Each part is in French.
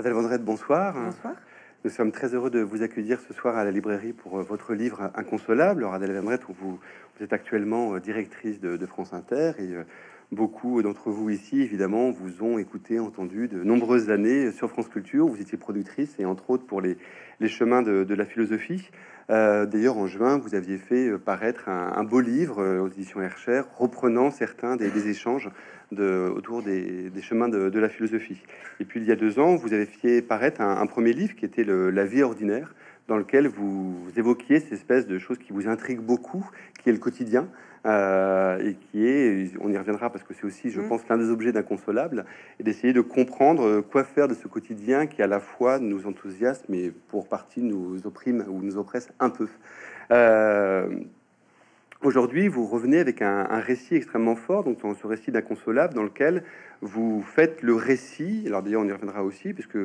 Adèle Vendrette, bonsoir. Bonsoir. Nous sommes très heureux de vous accueillir ce soir à la librairie pour euh, votre livre Inconsolable. Alors, Adèle Vendrette, vous, vous êtes actuellement euh, directrice de, France Inter et euh, beaucoup d'entre vous ici, évidemment, vous ont écouté, entendu de nombreuses années sur France Culture. Vous étiez productrice et entre autres pour les, les chemins de, la philosophie. Euh, D'ailleurs, en juin, vous aviez fait paraître un, beau livre aux éditions Hercher, reprenant certains des, échanges autour des, des chemins de, la philosophie. Et puis, il y a deux ans, vous avez fait paraître un, premier livre qui était La vie ordinaire, dans lequel vous évoquiez cette espèce de choses qui vous intrigue beaucoup, qui est le quotidien, euh, et qui est, on y reviendra parce que c'est aussi, je mmh. pense, l'un des objets d'inconsolable, et d'essayer de comprendre quoi faire de ce quotidien qui à la fois nous enthousiasme, mais pour partie nous opprime ou nous oppresse un peu. Euh, Aujourd'hui, vous revenez avec un, un, récit extrêmement fort, donc dans ce récit d'inconsolable, dans lequel vous faites le récit. Alors d'ailleurs, on y reviendra aussi, puisque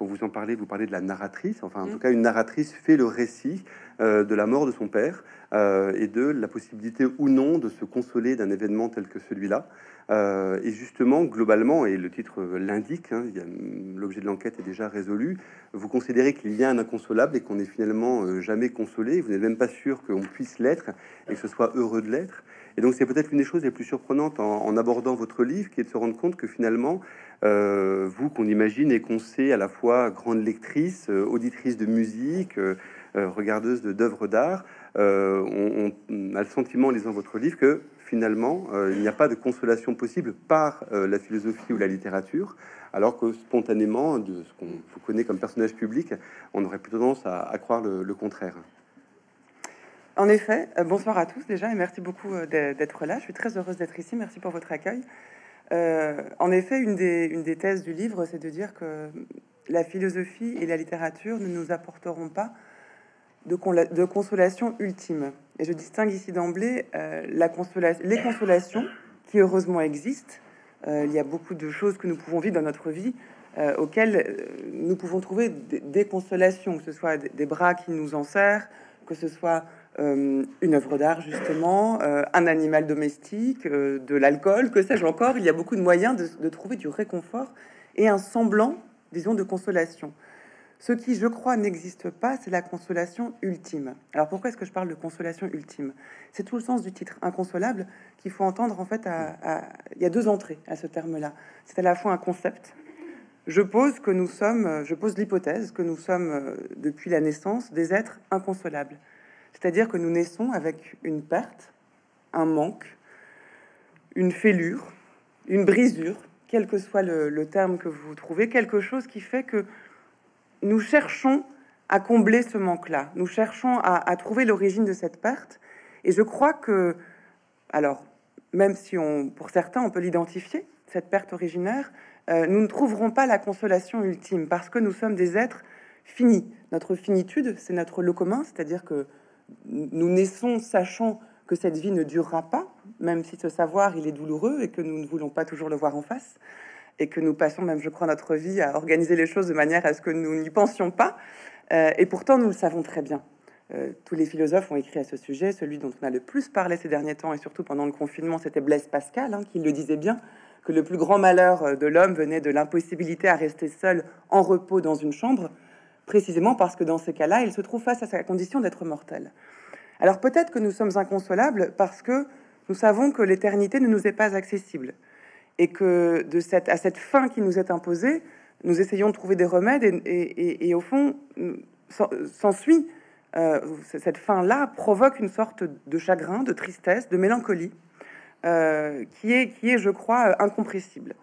quand vous en parlez, vous parlez de la narratrice. Enfin, en mmh. tout cas, une narratrice fait le récit euh, de la mort de son père euh, et de la possibilité ou non de se consoler d'un événement tel que celui-là. Euh, et justement, globalement, et le titre l'indique, hein, l'objet de l'enquête est déjà résolu, vous considérez qu'il y a un inconsolable et qu'on n'est finalement jamais consolé, vous n'êtes même pas sûr qu'on puisse l'être et que ce soit heureux de l'être. Et donc c'est peut-être une des choses les plus surprenantes en, abordant votre livre, qui est de se rendre compte que finalement, euh, vous qu'on imagine et qu'on sait à la fois grande lectrice, euh, auditrice de musique, euh, regardeuse d'œuvres d'art, on, a le sentiment en lisant votre livre que finalement, il n'y a pas de consolation possible par la philosophie ou la littérature, alors que spontanément, de ce qu'on connaît comme personnage public, on aurait plutôt tendance à, croire le, contraire. En effet, euh, bonsoir à tous déjà et merci beaucoup euh, d'être là. Je suis très heureuse d'être ici. Merci pour votre accueil. Euh, en effet, une des, thèses du livre, c'est de dire que la philosophie et la littérature ne nous apporteront pas de, consolation ultime. Et je distingue ici d'emblée les consolations qui heureusement existent. Il y a beaucoup de choses que nous pouvons vivre dans notre vie auxquelles nous pouvons trouver des, des, consolations, que ce soit des, des bras qui nous en serrent, que ce soit euh, une œuvre d'art justement, un animal domestique, de l'alcool, que sais-je encore. Il y a beaucoup de moyens de, trouver du réconfort et un semblant, disons, de consolation. Ce qui, je crois, n'existe pas, c'est la consolation ultime. Alors pourquoi est-ce que je parle de consolation ultime? C'est tout le sens du titre, inconsolable, qu'il faut entendre en fait. Il y a deux entrées à ce terme-là. C'est à la fois un concept. Je pose que nous sommes, je pose l'hypothèse que nous sommes euh, depuis la naissance des êtres inconsolables. C'est-à-dire que nous naissons avec une perte, un manque, une fêlure, une brisure, quel que soit le, terme que vous trouvez, quelque chose qui fait que nous cherchons à combler ce manque-là. Nous cherchons à, à trouver l'origine de cette perte. Et je crois que, alors, même si on, pour certains, on peut l'identifier, cette perte originaire, euh, nous ne trouverons pas la consolation ultime parce que nous sommes des êtres finis. Notre finitude, c'est notre lot commun, c'est-à-dire que nous naissons sachant que cette vie ne durera pas, même si ce savoir il est douloureux et que nous ne voulons pas toujours le voir en face et que nous passons même, je crois, notre vie à organiser les choses de manière à ce que nous n'y pensions pas. Euh, et pourtant, nous le savons très bien. Euh, tous les philosophes ont écrit à ce sujet. Celui dont on a le plus parlé ces derniers temps, et surtout pendant le confinement, c'était Blaise Pascal, hein, qui le disait bien, que le plus grand malheur euh, de l'homme venait de l'impossibilité à rester seul en repos dans une chambre, précisément parce que dans ces cas-là, il se trouve face à sa condition d'être mortel. Alors peut-être que nous sommes inconsolables parce que nous savons que l'éternité ne nous est pas accessible et que de cette, à cette fin qui nous est imposée, nous essayons de trouver des remèdes et, au fond, s'ensuit, euh, cette fin-là provoque une sorte de chagrin, de tristesse, de mélancolie, euh, qui, est, qui est, je crois, incompressible.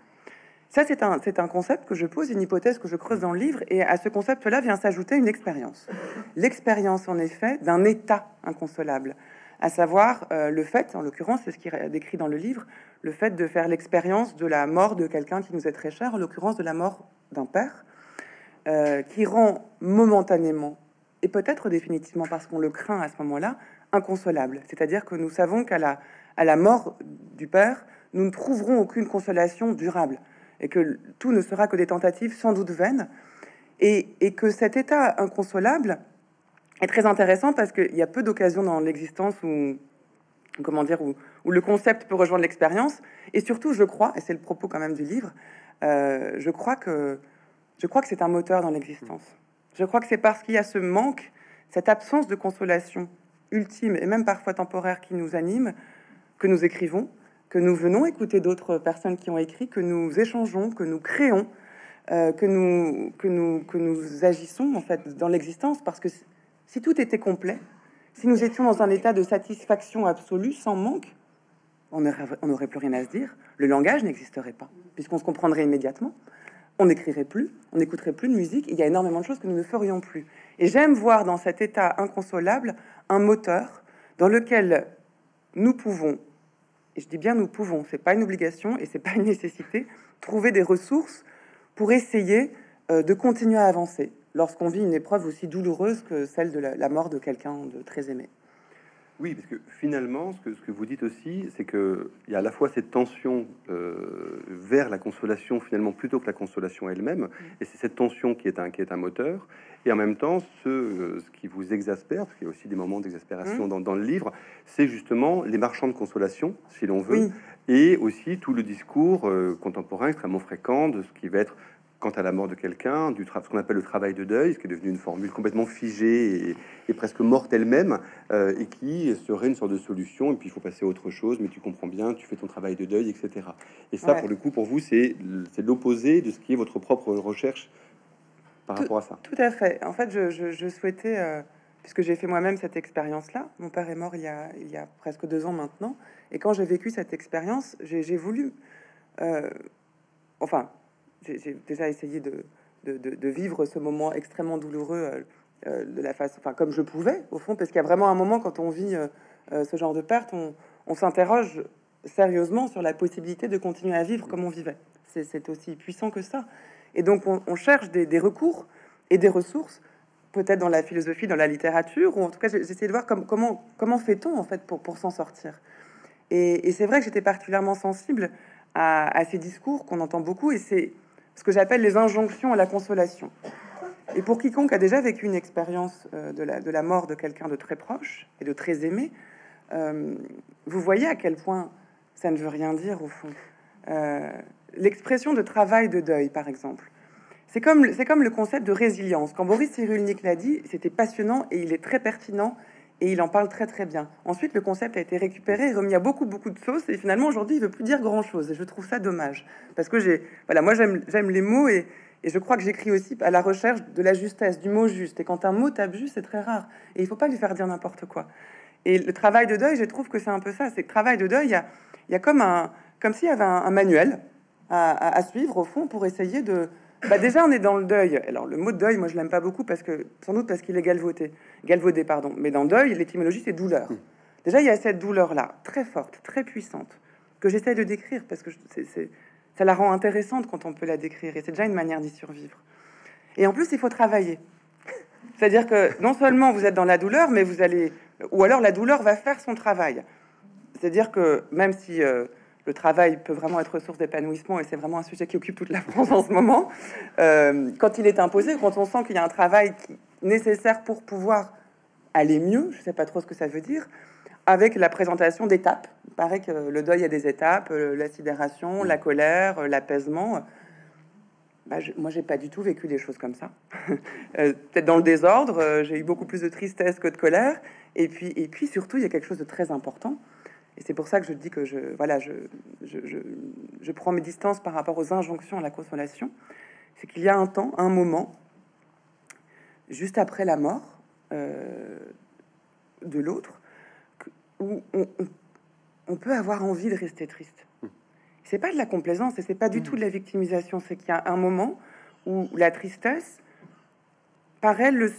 Ça, c'est un, concept que je pose, une hypothèse que je creuse dans le livre, et à ce concept-là vient s'ajouter une expérience. L'expérience, en effet, d'un état inconsolable, à savoir euh, le fait, en l'occurrence, c'est ce qui est décrit dans le livre, le fait de faire l'expérience de la mort de quelqu'un qui nous est très cher, en l'occurrence de la mort d'un père, euh, qui rend momentanément, et peut-être définitivement parce qu'on le craint à ce moment-là, inconsolable. C'est-à-dire que nous savons qu'à la mort du père, nous ne trouverons aucune consolation durable, et que tout ne sera que des tentatives sans doute vaines, et, que cet état inconsolable est très intéressant parce qu'il y a peu d'occasions dans l'existence où comment dire, où, où, le concept peut rejoindre l'expérience. Et surtout, je crois, et c'est le propos quand même du livre, euh, je crois que je crois que c'est un moteur dans l'existence. Je crois que c'est parce qu'il y a ce manque, cette absence de consolation ultime et même parfois temporaire qui nous anime, que nous écrivons, que nous venons écouter d'autres personnes qui ont écrit, que nous échangeons, que nous créons, euh, que, nous, que, nous, que nous agissons en fait dans l'existence. Parce que si tout était complet, si nous étions dans un état de satisfaction absolue, sans manque, on n'aurait plus rien à se dire. Le langage n'existerait pas, puisqu'on se comprendrait immédiatement. On n'écrirait plus, on n'écouterait plus de musique. Il y a énormément de choses que nous ne ferions plus. Et j'aime voir dans cet état inconsolable un moteur dans lequel nous pouvons, et je dis bien nous pouvons, c'est pas une obligation et c'est pas une nécessité, trouver des ressources pour essayer euh, de continuer à avancer. Lorsqu'on vit une épreuve aussi douloureuse que celle de la mort de quelqu'un de très aimé. Oui, parce que finalement, ce que, ce que vous dites aussi, c'est qu'il y a à la fois cette tension euh, vers la consolation, finalement, plutôt que la consolation elle-même, mm. et c'est cette tension qui est, un, qui est un moteur, et en même temps, ce, euh, ce qui vous exaspère, parce qu'il y a aussi des moments d'exaspération mm. dans, dans, le livre, c'est justement les marchands de consolation, si l'on veut, et aussi tout le discours euh, contemporain extrêmement fréquent de ce qui va être quant à la mort de quelqu'un, du ce qu'on appelle le travail de deuil, ce qui est devenu une formule complètement figée et, presque morte elle-même, euh, et qui serait une sorte de solution. Et puis il faut passer à autre chose, mais tu comprends bien, tu fais ton travail de deuil, etc. Et ça, pour le coup, pour vous, c'est l'opposé de ce qui est votre propre recherche par rapport à ça. Tout à fait. En fait, je, souhaitais, euh, puisque j'ai fait moi-même cette expérience-là, mon père est mort il y, a, il y a presque deux ans maintenant, et quand j'ai vécu cette expérience, j'ai voulu, euh, enfin, j'ai déjà essayé de, de, vivre ce moment extrêmement douloureux euh, euh, de la face, enfin comme je pouvais au fond, parce qu'il y a vraiment un moment quand on vit euh, ce genre de perte, on, on s'interroge sérieusement sur la possibilité de continuer à vivre comme on vivait. C'est aussi puissant que ça. Et donc on, cherche des, recours et des ressources, peut-être dans la philosophie, dans la littérature, ou en tout cas j'essaie de voir comme, comment, comment fait-on en fait pour, pour s'en sortir. Et, et c'est vrai que j'étais particulièrement sensible à, à ces discours qu'on entend beaucoup, et c'est ce que j'appelle les injonctions à la consolation. Et pour quiconque a déjà vécu une expérience euh, de, la, mort de quelqu'un de très proche et de très aimé, euh, vous voyez à quel point ça ne veut rien dire au fond. Euh, l'expression de travail de deuil, par exemple, c'est comme, comme le concept de résilience. Quand Boris Cyrulnik l'a dit, c'était passionnant et il est très pertinent et il en parle très très bien. Ensuite, le concept a été récupéré remis à beaucoup beaucoup de sauces et finalement aujourd'hui, il veut plus dire grand chose et je trouve ça dommage parce que j'ai voilà, moi j'aime les mots et, et je crois que j'écris aussi à la recherche de la justesse, du mot juste. Et quand un mot tape juste, c'est très rare et il faut pas lui faire dire n'importe quoi. Et le travail de deuil, je trouve que c'est un peu ça. C'est travail de deuil, il y a, y a comme un comme s'il y avait un, manuel à, suivre au fond pour essayer de bah déjà, on est dans le deuil. Alors, le mot deuil, moi, je l'aime pas beaucoup parce que, sans doute parce qu'il est galvaudé, galvaudé, pardon. Mais dans deuil, l'étymologie, c'est douleur. Hmm. Déjà, il y a cette douleur-là, très forte, très puissante, que j'essaie de décrire parce que c'est, ça la rend intéressante quand on peut la décrire. Et c'est déjà une manière d'y survivre. Et en plus, il faut travailler. C'est-à-dire que non seulement vous êtes dans la douleur, mais vous allez, ou alors la douleur va faire son travail. C'est-à-dire que même si euh, le travail peut vraiment être source d'épanouissement et c'est vraiment un sujet qui occupe toute la France en ce moment. Euh, quand il est imposé, quand on sent qu'il y a un travail qui, nécessaire pour pouvoir aller mieux, je sais pas trop ce que ça veut dire, avec la présentation d'étapes. Il paraît que le deuil a des étapes, euh, la sidération, la colère, euh, l'apaisement. Bah, je, moi, j'ai pas du tout vécu des choses comme ça. Peut-être dans le désordre, j'ai eu beaucoup plus de tristesse que de colère. Et puis, et puis surtout, il y a quelque chose de très important et c'est pour ça que je dis que je, voilà, je, je, je, prends mes distances par rapport aux injonctions à la consolation. C'est qu'il y a un temps, un moment, juste après la mort euh, de l'autre, où on, on, peut avoir envie de rester triste. C'est pas de la complaisance et c'est pas du tout de la victimisation. C'est qu'il y a un moment où la tristesse paraît le,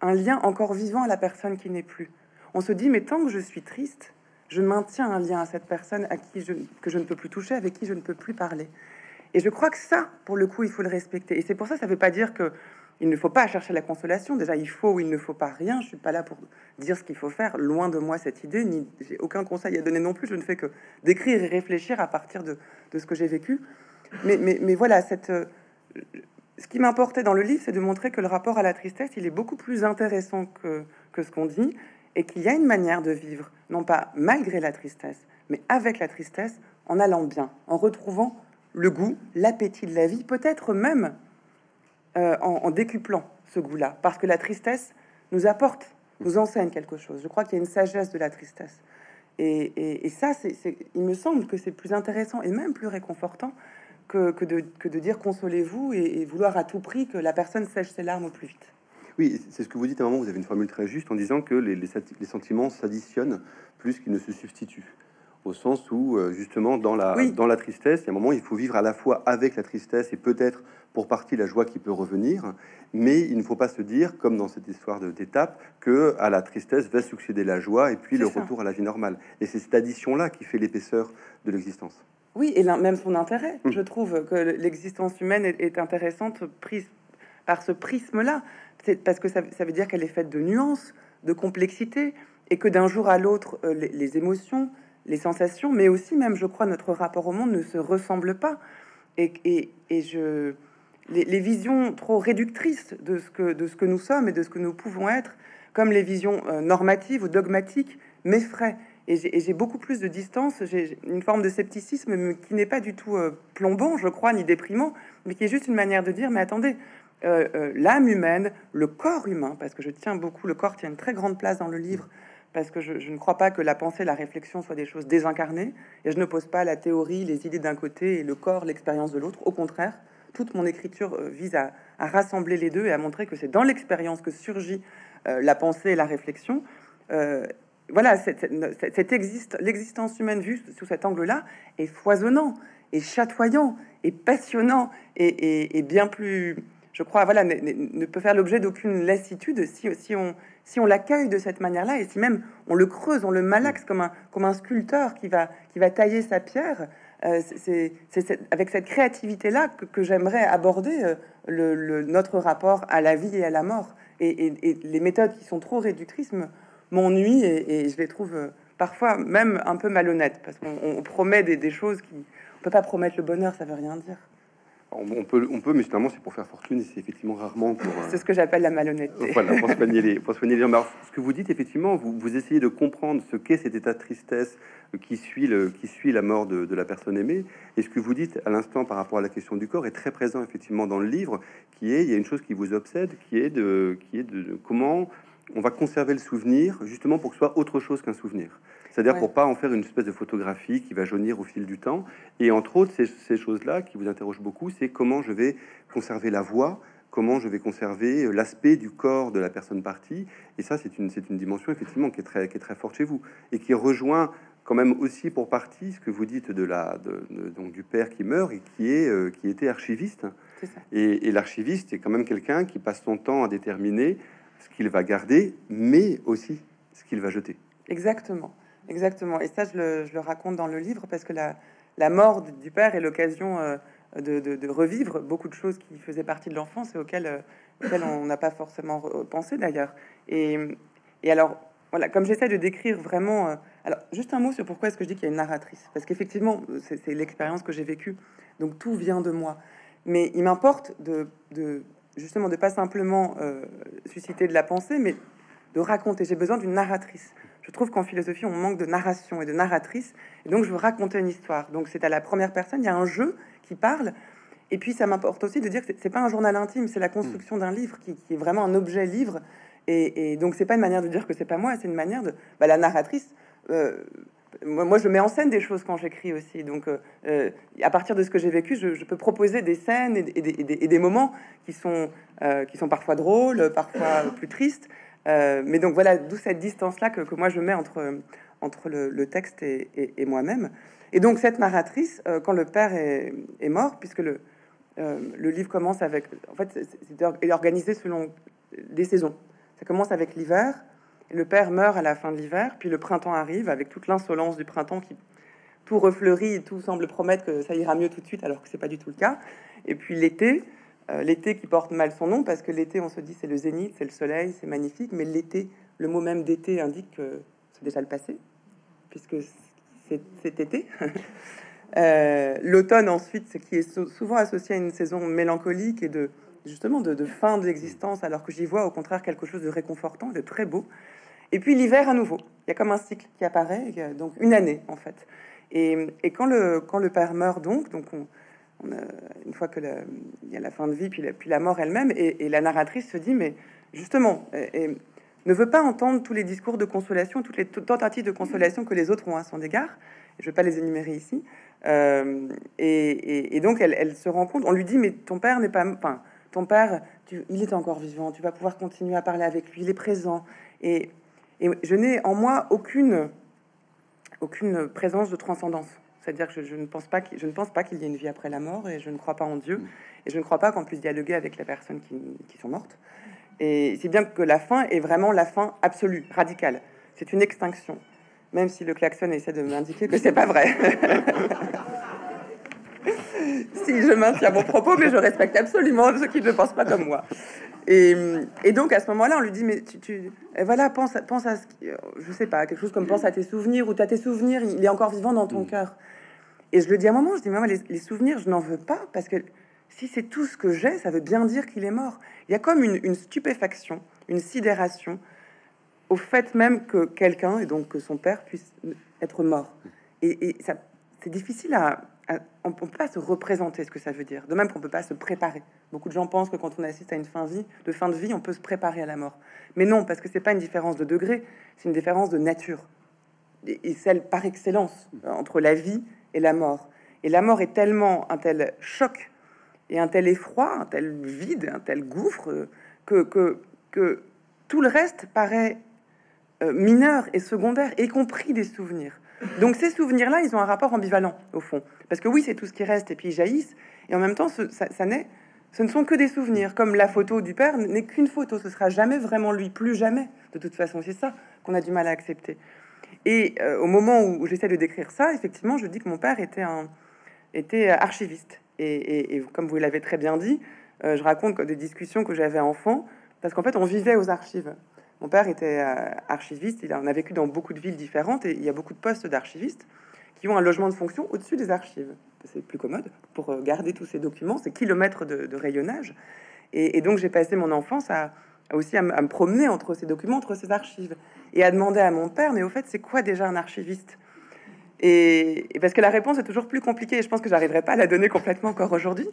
un lien encore vivant à la personne qui n'est plus. On se dit, mais tant que je suis triste, je maintiens un lien à cette personne à qui je, que je ne peux plus toucher, avec qui je ne peux plus parler. Et je crois que ça, pour le coup, il faut le respecter. Et c'est pour ça, ça ne veut pas dire que il ne faut pas chercher la consolation. Déjà, il faut ou il ne faut pas rien. Je suis pas là pour dire ce qu'il faut faire. Loin de moi cette idée, ni j'ai aucun conseil à donner non plus. Je ne fais que d'écrire et réfléchir à partir de, ce que j'ai vécu. Mais, voilà, cette, ce qui m'importait dans le livre, c'est de montrer que le rapport à la tristesse, il est beaucoup plus intéressant que ce qu'on dit, et qu'il y a une manière de vivre, non pas malgré la tristesse, mais avec la tristesse, en allant bien, en retrouvant le goût, l'appétit de la vie, peut-être même euh, en, décuplant ce goût-là, parce que la tristesse nous apporte, nous enseigne quelque chose. Je crois qu'il y a une sagesse de la tristesse. Et, ça, c'est, il me semble que c'est plus intéressant et même plus réconfortant que, de, que de, dire consolez-vous et, vouloir à tout prix que la personne sèche ses larmes au plus vite. Oui, c'est ce que vous dites à un moment, vous avez une formule très juste en disant que les, les sentiments s'additionnent plus qu'ils ne se substituent au sens où euh, justement dans la, dans la tristesse, il y a un moment il faut vivre à la fois avec la tristesse et peut-être pour partie la joie qui peut revenir, mais il ne faut pas se dire, comme dans cette histoire d'étape, que à la tristesse va succéder la joie et puis le retour à la vie normale. Et c'est cette addition-là qui fait l'épaisseur de l'existence. Oui, et même son intérêt. Hum. Je trouve que l'existence humaine est, intéressante prise par ce prisme-là, parce que ça, veut dire qu'elle est faite de nuances, de complexité, et que d'un jour à l'autre, euh, les émotions, les sensations, mais aussi même, je crois, notre rapport au monde ne se ressemble pas. Et, je, les, visions trop réductrices de ce, que, de ce que nous sommes et de ce que nous pouvons être, comme les visions euh, normatives ou dogmatiques, m'effraient. Et j'ai beaucoup plus de distance, j'ai une forme de scepticisme qui n'est pas du tout euh, plombant, je crois, ni déprimant, mais qui est juste une manière de dire, mais attendez, euh, l'âme humaine, le corps humain, parce que je tiens beaucoup, le corps tient une très grande place dans le livre, parce que je, ne crois pas que la pensée, la réflexion soient des choses désincarnées, et je ne pose pas la théorie, les idées d'un côté et le corps, l'expérience de l'autre. Au contraire, toute mon écriture euh, vise à, rassembler les deux et à montrer que c'est dans l'expérience que surgit euh, la pensée et la réflexion. Euh, voilà, l'existence humaine vue sous cet angle-là est foisonnant, et chatoyant, et passionnant, et, bien plus, je crois, voilà, ne, peut faire l'objet d'aucune lassitude si, on si on l'accueille de cette manière-là, et si même on le creuse, on le malaxe comme un, comme un sculpteur qui va, qui va tailler sa pierre, euh, c'est avec cette créativité-là que, j'aimerais aborder euh, le, notre rapport à la vie et à la mort. Et, les méthodes qui sont trop réductrices m'ennuient et, je les trouve euh, parfois même un peu malhonnêtes, parce qu'on promet des, choses qui... On peut pas promettre le bonheur, ça veut rien dire. On peut, on peut, mais finalement, c'est pour faire fortune et c'est effectivement rarement pour. C'est ce que j'appelle la malhonnêteté. Voilà, pour soigner les, pour soigner les ce que vous dites, effectivement, vous, vous essayez de comprendre ce qu'est cet état de tristesse qui suit, le, qui suit la mort de, de la personne aimée. Et ce que vous dites à l'instant par rapport à la question du corps est très présent, effectivement, dans le livre, qui est, il y a une chose qui vous obsède, qui est de, qui est de comment on va conserver le souvenir, justement pour que ce soit autre chose qu'un souvenir. C'est-à-dire pour pas en faire une espèce de photographie qui va jaunir au fil du temps. Et entre autres, ces, choses-là qui vous interrogent beaucoup, c'est comment je vais conserver la voix, comment je vais conserver euh, l'aspect du corps de la personne partie. Et ça, c'est une, une dimension effectivement qui est, très, qui est très forte chez vous et qui rejoint quand même aussi pour partie ce que vous dites de la, donc du père qui meurt et qui, est, euh, qui était archiviste. Et, et l'archiviste est quand même quelqu'un qui passe son temps à déterminer ce qu'il va garder, mais aussi ce qu'il va jeter. Exactement. Exactement. Et ça, je le, raconte dans le livre parce que la, mort du père est l'occasion euh, de, revivre beaucoup de choses qui faisaient partie de l'enfance et auxquelles, euh, on n'a pas forcément pensé d'ailleurs. Et, et, alors, voilà, comme j'essaie de décrire vraiment. Euh, alors, juste un mot sur pourquoi est-ce que je dis qu'il y a une narratrice. Parce qu'effectivement, c'est l'expérience que j'ai vécue. Donc, tout vient de moi. Mais il m'importe de, de, justement de pas simplement susciter de la pensée, mais de raconter. J'ai besoin d'une narratrice je trouve qu'en philosophie, on manque de narration et de narratrice. Et donc, je veux raconter une histoire. Donc, c'est à la première personne. Il y a un jeu qui parle. Et puis, ça m'importe aussi de dire que c'est pas un journal intime, c'est la construction d'un livre qui, est vraiment un objet livre. Et, donc, c'est pas une manière de dire que c'est pas moi, c'est une manière de. Bah, la narratrice. Euh, moi, je mets en scène des choses quand j'écris aussi. Donc, euh, euh, à partir de ce que j'ai vécu, je, peux proposer des scènes et, et, des, moments qui sont, qui sont parfois drôles, parfois plus tristes. Euh, mais donc voilà, d'où cette distance-là que, moi je mets entre, entre le, texte et, moi-même. Et donc cette narratrice, euh, quand le père est, mort, puisque le, euh, le livre commence avec... En fait, c'est organisé selon des saisons. Ça commence avec l'hiver, le père meurt à la fin de l'hiver, puis le printemps arrive avec toute l'insolence du printemps qui tout refleurit tout semble promettre que ça ira mieux tout de suite, alors que c'est pas du tout le cas. Et puis l'été, euh, l'été qui porte mal son nom parce que l'été, on se dit c'est le zénith, c'est le soleil, c'est magnifique, mais l'été, le mot même d'été indique que c'est déjà le passé, puisque c'est cet été. Euh, l'automne ensuite, ce qui est souvent associé à une saison mélancolique et de justement de, fin de l'existence, alors que j'y vois au contraire quelque chose de réconfortant, de très beau. Et puis l'hiver à nouveau, il y a comme un cycle qui apparaît, donc une année en fait. Et, quand, le, quand le père meurt donc, donc on, une fois que il y a la fin de vie, puis la, mort elle-même, et, la narratrice se dit, mais justement, et, ne veut pas entendre tous les discours de consolation, toutes les tentatives de consolation que les autres ont à son égard. Je ne vais pas les énumérer ici. Euh, et, donc, elle, se rend compte, on lui dit, mais ton père n'est pas... Enfin, ton père, il est encore vivant, tu vas pouvoir continuer à parler avec lui, il est présent. Et, je n'ai en moi aucune, aucune présence de transcendance. C'est-à-dire que je, ne pense pas qu'il, je ne pense pas qu'il y ait une vie après la mort et je ne crois pas en Dieu. Et je ne crois pas qu'on puisse dialoguer avec les personnes qui, qui sont mortes. Et c'est bien que la fin est vraiment la fin absolue, radicale. C'est une extinction. Même si le klaxon essaie de m'indiquer que c'est pas vrai. si je maintiens mon propos, mais je respecte absolument ceux qui ne pensent pas comme moi. Et, donc à ce moment-là, on lui dit mais tu, voilà pense pense à ce je sais pas quelque chose comme pense à tes souvenirs ou as tes souvenirs, il est encore vivant dans ton mm. cœur. Et je le dis à un moment, je dis mais les, les souvenirs, je n'en veux pas parce que si c'est tout ce que j'ai, ça veut bien dire qu'il est mort. Il y a comme une, stupéfaction, une sidération au fait même que quelqu'un, et donc que son père, puisse être mort. Et, ça, c'est difficile à, on ne peut pas se représenter ce que ça veut dire. De même qu'on ne peut pas se préparer. Beaucoup de gens pensent que quand on assiste à une fin, de vie, on peut se préparer à la mort. Mais non, parce que c'est pas une différence de degré, c'est une différence de nature. Et, celle par excellence entre la vie et la mort. Et la mort est tellement un tel choc et un tel effroi, un tel vide, un tel gouffre, que, que, que tout le reste paraît euh, mineur et secondaire, y compris des souvenirs. Donc ces souvenirs-là, ils ont un rapport ambivalent, au fond. Parce que oui, c'est tout ce qui reste, et puis ils jaillissent, et en même temps, ça, ça ce ne sont que des souvenirs, comme la photo du père n'est qu'une photo, ce sera jamais vraiment lui, plus jamais, de toute façon, c'est ça qu'on a du mal à accepter. Et euh, au moment où j'essaie de décrire ça, effectivement, je dis que mon père était, un, était archiviste. Et, comme vous l'avez très bien dit, euh, je raconte des discussions que j'avais enfant, parce qu'en fait, on vivait aux archives. Mon père était euh, archiviste, il en a vécu dans beaucoup de villes différentes, et il y a beaucoup de postes d'archivistes qui ont un logement de fonction au-dessus des archives. C'est plus commode pour garder tous ces documents, ces kilomètres de, rayonnage. Et, donc, j'ai passé mon enfance à, aussi à, me promener entre ces documents, entre ces archives, et à demander à mon père, mais au fait, c'est quoi déjà un archiviste? Et, parce que la réponse est toujours plus compliquée, et je pense que j'arriverai pas à la donner complètement encore aujourd'hui.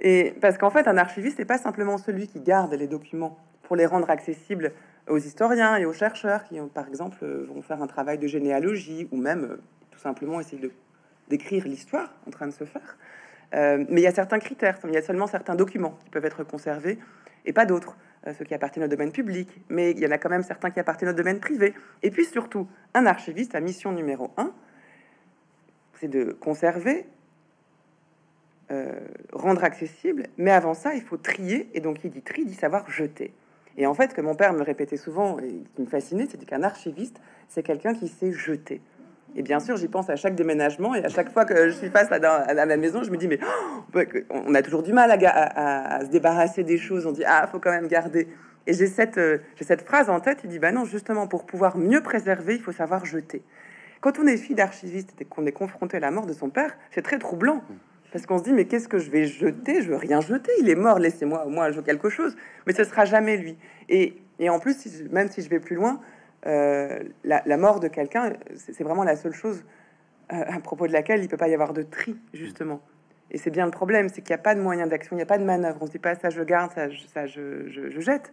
Et parce qu'en fait, un archiviste n'est pas simplement celui qui garde les documents pour les rendre accessibles aux historiens et aux chercheurs qui, par exemple, vont faire un travail de généalogie ou même euh, tout simplement essayer de d'écrire l'histoire en train de se faire. Euh, mais il y a certains critères, il y a seulement certains documents qui peuvent être conservés et pas d'autres, euh, ceux qui appartiennent au domaine public, mais il y en a quand même certains qui appartiennent au domaine privé. Et puis surtout, un archiviste a mission numéro un, c'est de conserver, euh, rendre accessible, mais avant ça, il faut trier, et donc il dit tri, dit savoir jeter. Et en fait, que mon père me répétait souvent, et qui me fascinait, c'était qu'un archiviste, c'est quelqu'un qui sait jeter. Et bien sûr, j'y pense à chaque déménagement, et à chaque fois que je suis face à, à ma maison, je me dis, mais oh, on a toujours du mal à, se débarrasser des choses, on dit, ah, faut quand même garder. Et j'ai cette, euh, phrase en tête, il dit, bah non, justement, pour pouvoir mieux préserver, il faut savoir jeter. Quand on est fille d'archiviste et qu'on est confronté à la mort de son père, c'est très troublant. Parce qu'on se dit, mais qu'est-ce que je vais jeter? Je veux rien jeter. Il est mort, laissez-moi au moins jouer quelque chose. Mais ce sera jamais lui. Et, en plus, même si je vais plus loin, euh, la, mort de quelqu'un, c'est vraiment la seule chose euh, à propos de laquelle il peut pas y avoir de tri, justement. Et c'est bien le problème, c'est qu'il n'y a pas de moyen d'action, il n'y a pas de manœuvre. On se dit pas ça, je garde, ça, je, je jette.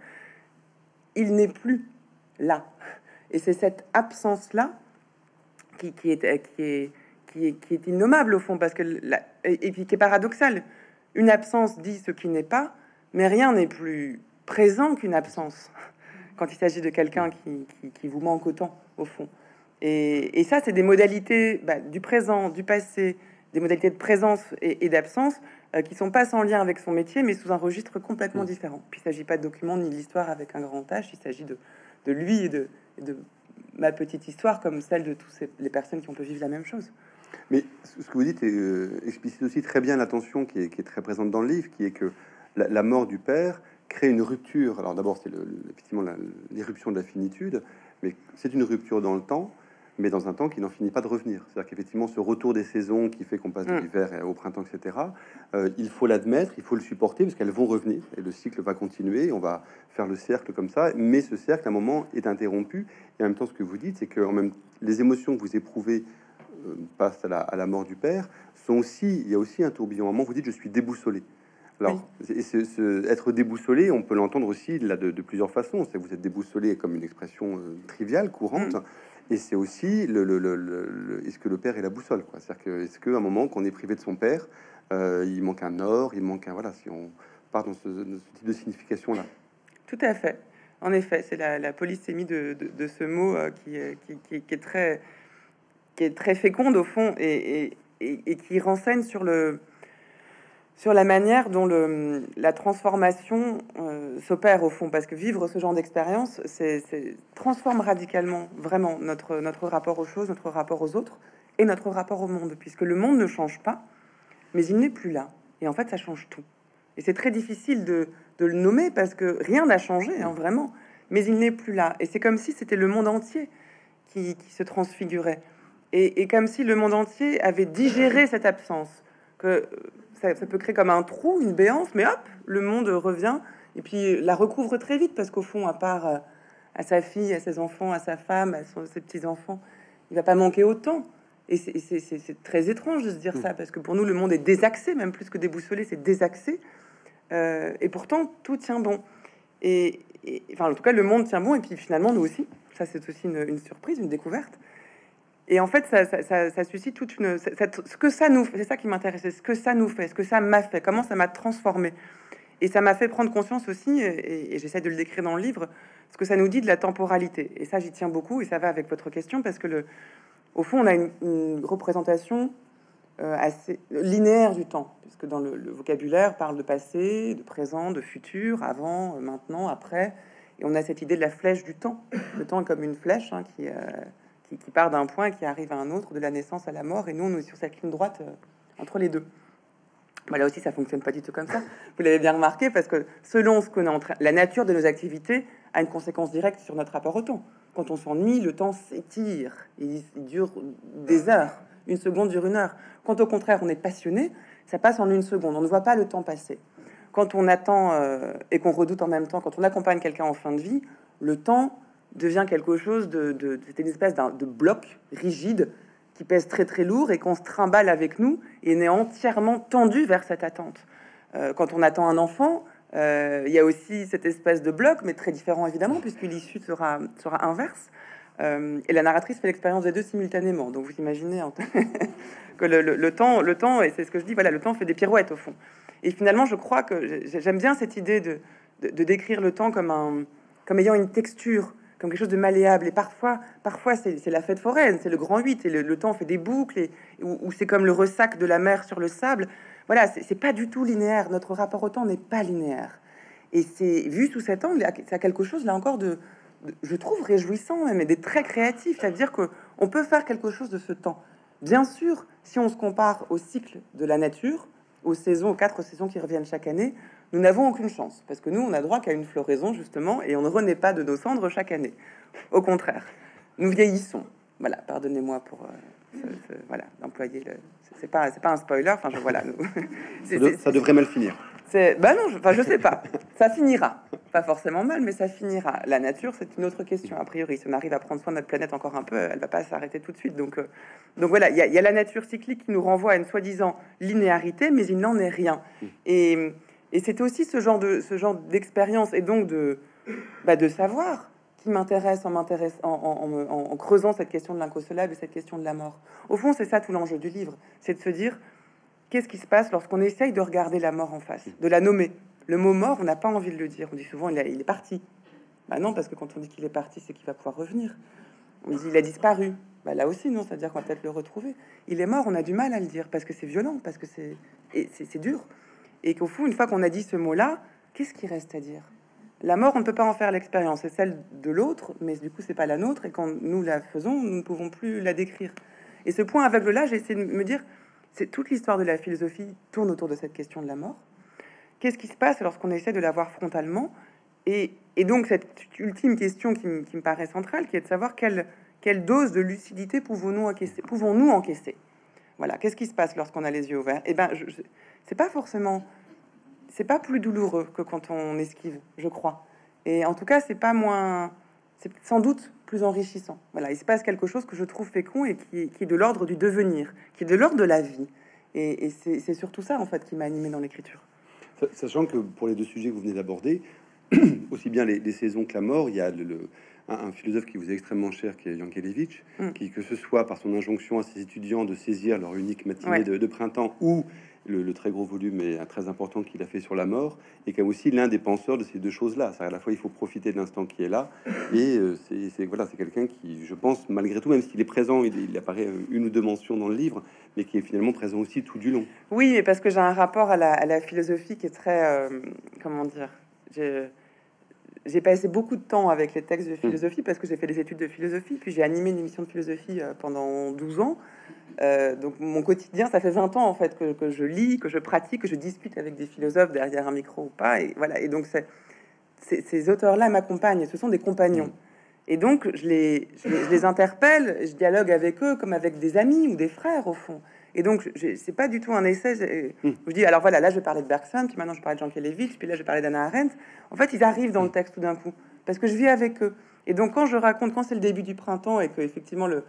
Il n'est plus là. Et c'est cette absence-là qui, est, qui, est, qui, est, qui est innommable au fond, parce que et, puis qui est paradoxal. Une absence dit ce qui n'est pas, mais rien n'est plus présent qu'une absence quand il s'agit de quelqu'un qui, qui, vous manque autant au fond. Et, et ça, c'est des modalités bah, du présent, du passé, des modalités de présence et, d'absence euh, qui sont pas sans lien avec son métier, mais sous un registre complètement mmh. différent. Puis il s'agit pas de documents ni de l'histoire avec un grand H, il s'agit de, de lui et de, de ma petite histoire comme celle de toutes les personnes qui ont pu vivre la même chose. Mais ce que vous dites euh, explicite aussi très bien l'attention qui est, très présente dans le livre, qui est que la, mort du père crée une rupture. Alors d'abord, c'est effectivement l'éruption de la finitude, mais c'est une rupture dans le temps, mais dans un temps qui n'en finit pas de revenir. C'est-à-dire qu'effectivement, ce retour des saisons qui fait qu'on passe de mm. l'hiver au printemps, etc., euh, il faut l'admettre, il faut le supporter, parce qu'elles vont revenir, et le cycle va continuer, on va faire le cercle comme ça, mais ce cercle, à un moment, est interrompu. Et en même temps, ce que vous dites, c'est que en même, les émotions que vous éprouvez passe à la, à la, mort du père, sont aussi, il y a aussi un tourbillon. À un moment, vous dites, je suis déboussolé. Alors, être déboussolé, on peut l'entendre aussi là, de, plusieurs façons. C'est vous êtes déboussolé comme une expression triviale, courante. Mm. Et c'est aussi le, le, est-ce que le père est la boussole quoi? C'est-à-dire que est-ce qu'à un moment qu'on est privé de son père, il manque un nord, il manque un voilà. Si on part dans ce, type de signification là. Tout à fait. En effet, c'est la, la polysémie de, de, ce mot qui, qui, qui, est très qui est très féconde au fond et, et, qui renseigne sur le sur la manière dont la transformation euh, s'opère au fond, parce que vivre ce genre d'expérience, c'est transforme radicalement vraiment notre notre rapport aux choses, notre rapport aux autres et notre rapport au monde, puisque le monde ne change pas, mais il n'est plus là. Et en fait, ça change tout. Et c'est très difficile de, le nommer parce que rien n'a changé, hein, vraiment. Mais il n'est plus là. Et c'est comme si c'était le monde entier qui, qui se transfigurait et, comme si le monde entier avait digéré cette absence, que ça, peut créer comme un trou, une béance, mais hop, le monde revient et puis la recouvre très vite parce qu'au fond, à part euh, à sa fille, à ses enfants, à sa femme, à ses petits enfants, il va pas manquer autant. Et c'est très étrange de se dire ça parce que pour nous, le monde est désaxé, même plus que déboussolé, c'est désaxé. Euh, et pourtant, tout tient bon. Et, enfin, en tout cas, le monde tient bon. Et puis finalement, nous aussi. Ça, c'est aussi une, surprise, une découverte. Et en fait, ça, suscite toute une. ce que ça nous fait, c'est ça qui m'intéressait, ce que ça nous fait, ce que ça m'a fait, comment ça m'a transformé. Et ça m'a fait prendre conscience aussi, et, j'essaie de le décrire dans le livre, ce que ça nous dit de la temporalité. Et ça, j'y tiens beaucoup, et ça va avec votre question, parce que, le, au fond, on a une, représentation euh, assez linéaire du temps, puisque dans le, vocabulaire parle de passé, de présent, de futur, avant, maintenant, après. Et on a cette idée de la flèche du temps. Le temps est comme une flèche hein, qui. Euh, qui, part d'un point qui arrive à un autre, de la naissance à la mort, et nous, on est sur cette ligne droite euh, entre les deux. Bah, là aussi, ça fonctionne pas du tout comme ça. Vous l'avez bien remarqué, parce que selon ce qu'on est en train, la nature de nos activités a une conséquence directe sur notre rapport au temps. Quand on s'ennuie, le temps s'étire, il, dure des heures. Une seconde dure une heure. Quand au contraire, on est passionné, ça passe en une seconde. On ne voit pas le temps passer. Quand on attend euh, et qu'on redoute en même temps, quand on accompagne quelqu'un en fin de vie, le temps devient quelque chose de, une espèce de bloc rigide qui pèse très très lourd et qu'on se trimballe avec nous et est entièrement tendu vers cette attente. Euh, quand on attend un enfant, euh, il y a aussi cette espèce de bloc, mais très différent évidemment, puisque l'issue sera, sera inverse. Euh, et la narratrice fait l'expérience des deux simultanément. Donc vous imaginez que le, le, temps, le temps, et c'est ce que je dis, voilà, le temps fait des pirouettes au fond. Et finalement, je crois que j'aime bien cette idée de, de, de, décrire le temps comme, un, comme ayant une texture, comme quelque chose de malléable. Et parfois, parfois c'est la fête foraine, c'est le grand 8, et le, temps fait des boucles, et, ou, c'est comme le ressac de la mer sur le sable. Voilà, c'est pas du tout linéaire. Notre rapport au temps n'est pas linéaire. Et c'est vu sous cet angle, c'est quelque chose là encore de, je trouve réjouissant, mais des très créatifs, c'est-à-dire que on peut faire quelque chose de ce temps. Bien sûr, si on se compare au cycle de la nature, aux saisons, aux quatre saisons qui reviennent chaque année, nous n'avons aucune chance, parce que nous, on a droit qu'à une floraison, justement, et on ne renaît pas de nos cendres chaque année. Au contraire, nous vieillissons. Voilà, pardonnez-moi pour euh, voilà d'employer le. C'est pas, c'est pas un spoiler. Enfin, je, voilà, nous... ça, devrait mal finir. C'est, bah non, je, enfin, je sais pas. Ça finira, pas forcément mal, mais ça finira. La nature, c'est une autre question. A priori, si on arrive à prendre soin de notre planète encore un peu, elle va pas s'arrêter tout de suite. Donc, euh, donc voilà, il y, y, a la nature cyclique qui nous renvoie à une soi-disant linéarité, mais il n'en est rien. Mm. Et et c'est aussi ce genre de ce genre d'expérience et donc de bah, de savoir qui m'intéresse en m'intéresse en, creusant cette question de l'inconsolable et cette question de la mort. Au fond, c'est ça tout l'enjeu du livre, c'est de se dire qu'est-ce qui se passe lorsqu'on essaye de regarder la mort en face, de la nommer? Le mot mort, on n'a pas envie de le dire. On dit souvent il, il est parti. Bah non, parce que quand on dit qu'il est parti, c'est qu'il va pouvoir revenir. On dit il a disparu. Bah là aussi, non, c'est-à-dire qu'on va peut-être le retrouver. Il est mort, on a du mal à le dire parce que c'est violent, parce que c'est dur et qu'au fond, une fois qu'on a dit ce mot-là, qu'est-ce qui reste à dire? La mort, on ne peut pas en faire l'expérience, c'est celle de l'autre, mais du coup, c'est pas la nôtre, et quand nous la faisons, nous ne pouvons plus la décrire. Et ce point aveugle-là, j'ai essayé de me dire, c'est toute l'histoire de la philosophie tourne autour de cette question de la mort. Qu'est-ce qui se passe lorsqu'on essaie de la voir frontalement? Et, donc cette ultime question qui, me paraît centrale, qui est de savoir quelle, dose de lucidité pouvons-nous encaisser, pouvons-nous encaisser? Voilà, qu'est-ce qui se passe lorsqu'on a les yeux ouverts? Eh ben, c'est pas forcément, c'est pas plus douloureux que quand on esquive, je crois. Et en tout cas, c'est pas moins, c'est sans doute plus enrichissant. Voilà, il se passe quelque chose que je trouve fécond et qui, est de l'ordre du devenir, qui est de l'ordre de la vie. Et, c'est surtout ça, en fait, qui m'a animé dans l'écriture. Sachant que pour les deux sujets que vous venez d'aborder, aussi bien les, saisons que la mort, il y a le, un, philosophe qui vous est extrêmement cher, qui est Yankelevitch, mm. qui, que ce soit par son injonction à ses étudiants de saisir leur unique matinée de, de, printemps ou le, très gros volume et très important qu'il a fait sur la mort, et qui est aussi l'un des penseurs de ces deux choses-là. À la fois, il faut profiter de l'instant qui est là, et euh, c'est voilà, c'est quelqu'un qui, je pense, malgré tout, même s'il est présent, il, apparaît une ou deux mentions dans le livre, mais qui est finalement présent aussi tout du long. Oui, parce que j'ai un rapport à la, philosophie qui est très, euh, comment dire, j'ai passé beaucoup de temps avec les textes de philosophie parce que j'ai fait des études de philosophie, puis j'ai animé une émission de philosophie euh, pendant 12 ans. Euh, donc mon quotidien, ça fait 20 ans en fait que, je lis, que je pratique, que je discute avec des philosophes derrière un micro ou pas. Et voilà. Et donc ces auteurs-là m'accompagnent. Ce sont des compagnons. Et donc je les, je les, interpelle, je dialogue avec eux comme avec des amis ou des frères au fond. Et donc, c'est pas du tout un essai. Hmm. Je dis, alors voilà, là, je vais parler de Bergson, puis maintenant, je parle de Jean Kelevitch, puis là, je parler d'Anna Arendt. En fait, ils arrivent dans le texte tout d'un coup, parce que je vis avec eux. Et donc, quand je raconte, quand c'est le début du printemps et que effectivement le,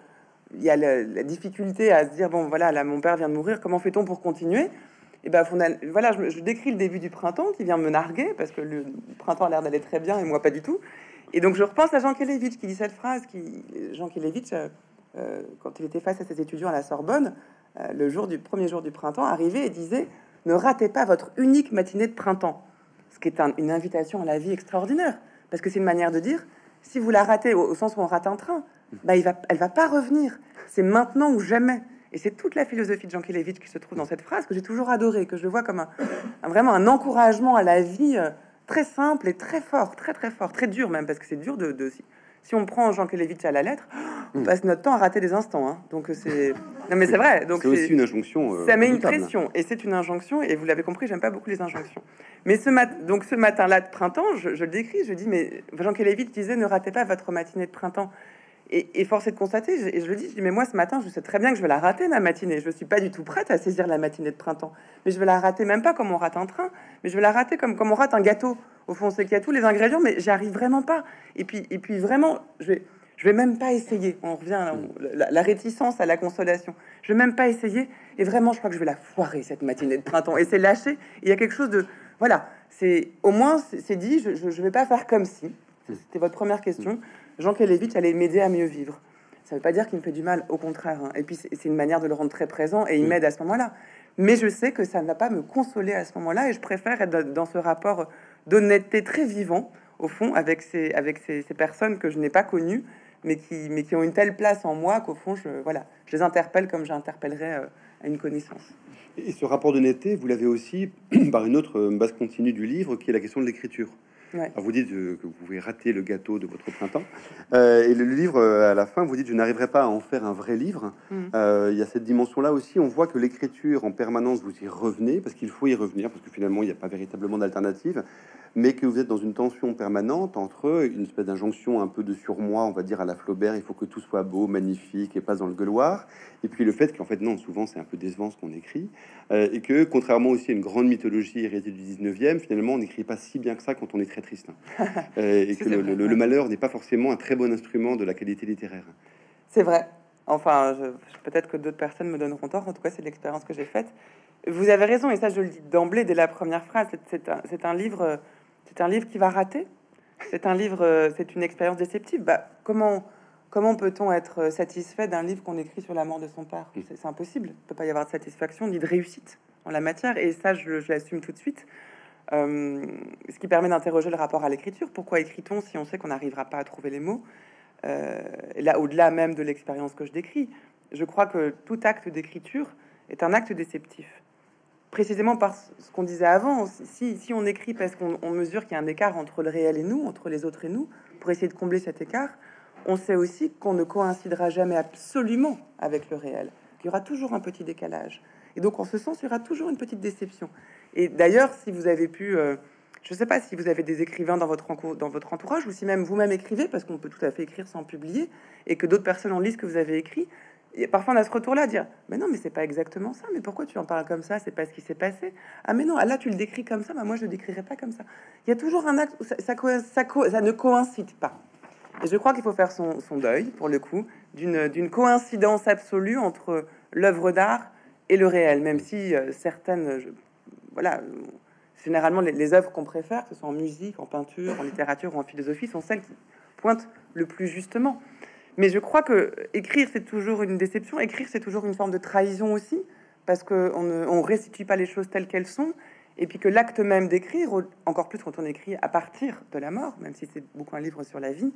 il y a la, difficulté à se dire bon voilà là mon père vient de mourir comment fait-on pour continuer? Et ben voilà je, décris le début du printemps qui vient me narguer parce que le printemps a l'air d'aller très bien et moi pas du tout et donc je repense à Jean Kelevitch qui dit cette phrase qui Jean Kelevitch euh, euh, quand il était face à ses étudiants à la Sorbonne le jour du premier jour du printemps arrivait et disait ne ratez pas votre unique matinée de printemps ce qui est une invitation à la vie extraordinaire parce que c'est une manière de dire si vous la ratez au, au sens où on rate un train bah, il va, elle va pas revenir. C'est maintenant ou jamais. Et c'est toute la philosophie de Jean Kelevitch qui se trouve dans cette phrase que j'ai toujours adorée, que je vois comme un, vraiment un encouragement à la vie euh, très simple et très fort, très très fort, très dur même, parce que c'est dur de, de si on prend Jean Kelevitch à la lettre, on hmm. passe notre temps à rater des instants. Hein. Donc c'est non mais c'est vrai. Donc c'est aussi une injonction. Euh, ça met une pression et c'est une injonction. Et vous l'avez compris, j'aime pas beaucoup les injonctions. Mais ce matin, donc ce matin-là de printemps, je, je, le décris. Je dis mais Jean Kelevitch disait ne ratez pas votre matinée de printemps. Et, force est de constater, et je le dis, je dis, mais moi ce matin, je sais très bien que je vais la rater la matinée. Je suis pas du tout prête à saisir la matinée de printemps, mais je vais la rater même pas comme on rate un train, mais je vais la rater comme comme on rate un gâteau. Au fond, c'est qu'il y a tous les ingrédients, mais j'y arrive vraiment pas. Et puis et puis vraiment, je vais je vais même pas essayer. On revient à la, la, réticence à la consolation. Je vais même pas essayer. Et vraiment, je crois que je vais la foirer cette matinée de printemps. Et c'est lâché. Il y a quelque chose de voilà. C'est au moins c'est dit. Je, je, je vais pas faire comme si. C'était votre première question. Jean Kelevitch allait m'aider à mieux vivre. Ça ne veut pas dire qu'il me fait du mal, au contraire. Hein. Et puis c'est une manière de le rendre très présent et il mm. m'aide à ce moment-là. Mais je sais que ça ne va pas me consoler à ce moment-là et je préfère être dans ce rapport d'honnêteté très vivant, au fond, avec ces, avec ces, personnes que je n'ai pas connues, mais qui, mais qui ont une telle place en moi qu'au fond, je, voilà, je les interpelle comme j'interpellerais euh, à une connaissance. Et ce rapport d'honnêteté, vous l'avez aussi par une autre base continue du livre, qui est la question de l'écriture vous dites euh, que vous pouvez rater le gâteau de votre printemps. Euh, et le livre, euh, à la fin, vous dites je n'arriverai pas à en faire un vrai livre. Mm. il y a cette dimension-là aussi. On voit que l'écriture en permanence, vous y revenez, parce qu'il faut y revenir, parce que finalement, il n'y a pas véritablement d'alternative mais que vous êtes dans une tension permanente entre une espèce d'injonction un peu de surmoi, on va dire à la Flaubert, il faut que tout soit beau, magnifique et pas dans le gueuloir, et puis le fait qu'en fait non, souvent c'est un peu décevant ce qu'on écrit, euh, et que contrairement aussi à une grande mythologie héritée du 19e, finalement on n'écrit pas si bien que ça quand on est très triste, hein. euh, et que le, malheur n'est pas forcément un très bon instrument de la qualité littéraire. C'est vrai. Enfin, peut-être que d'autres personnes me donneront tort. En tout cas, c'est l'expérience que j'ai faite. Vous avez raison, et ça, je le dis d'emblée dès la première phrase. C'est un, un, livre c'est un livre qui va rater. C'est un livre, euh, c'est une expérience déceptive. Bah, comment comment peut-on être satisfait d'un livre qu'on écrit sur la mort de son père? Mm. C'est impossible. Il ne peut pas y avoir de satisfaction ni de réussite en la matière. Et ça, je, l'assume tout de suite. Euh, ce qui permet d'interroger le rapport à l'écriture. Pourquoi écrit-on si on sait qu'on n'arrivera pas à trouver les mots? Euh, Là, au-delà même de l'expérience que je décris, je crois que tout acte d'écriture est un acte déceptif précisément par ce qu'on disait avant, si, si, on écrit parce qu'on mesure qu'il y a un écart entre le réel et nous, entre les autres et nous, pour essayer de combler cet écart, on sait aussi qu'on ne coïncidera jamais absolument avec le réel, qu'il y aura toujours un petit décalage. Et donc, en ce sens, il y aura toujours une petite déception. Et d'ailleurs, si vous avez pu, euh, je ne sais pas si vous avez des écrivains dans votre, dans votre entourage, ou si même vous-même écrivez, parce qu'on peut tout à fait écrire sans publier, et que d'autres personnes en lisent ce que vous avez écrit, parfois on a ce retour-là dire Mais non, mais c'est pas exactement ça. Mais pourquoi tu en parles comme ça C'est pas ce qui s'est passé? Ah, mais non, ah, là tu le décris comme ça. mais moi je le décrirais pas comme ça. Il y a toujours un acte où ça, ça, ça, ça ne coïncide pas. Et je crois qu'il faut faire son, deuil, pour le coup, d'une coïncidence absolue entre l'œuvre d'art et le réel, même si euh, certaines, voilà, généralement les, les œuvres qu'on préfère, que ce soit en musique, en peinture, en littérature ou en philosophie, sont celles qui pointent le plus justement. Mais je crois que écrire, c'est toujours une déception. Écrire, c'est toujours une forme de trahison aussi, parce qu'on ne on restitue pas les choses telles qu'elles sont. Et puis que l'acte même d'écrire, encore plus quand on écrit à partir de la mort, même si c'est beaucoup un livre sur la vie,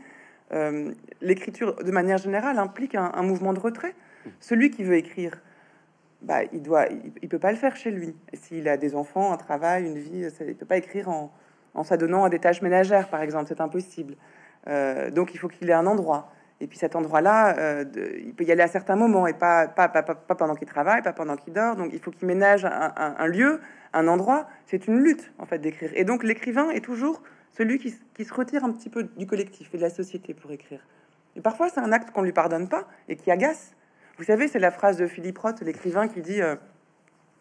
euh, l'écriture, de manière générale, implique un, mouvement de retrait. Celui qui veut écrire, bah, il doit, il, peut pas le faire chez lui. S'il a des enfants, un travail, une vie, il peut pas écrire en, en s'adonnant à des tâches ménagères, par exemple. C'est impossible. Euh, donc, il faut qu'il ait un endroit. Et puis cet endroit-là, euh, il peut y aller à certains moments et pas, pas, pas, pas pendant qu'il travaille, pas pendant qu'il dort. Donc il faut qu'il ménage un, lieu, un endroit. C'est une lutte en fait d'écrire. Et donc l'écrivain est toujours celui qui, qui, se retire un petit peu du collectif et de la société pour écrire. Et parfois c'est un acte qu'on lui pardonne pas et qui agace. Vous savez, c'est la phrase de Philippe Roth, l'écrivain, qui dit euh,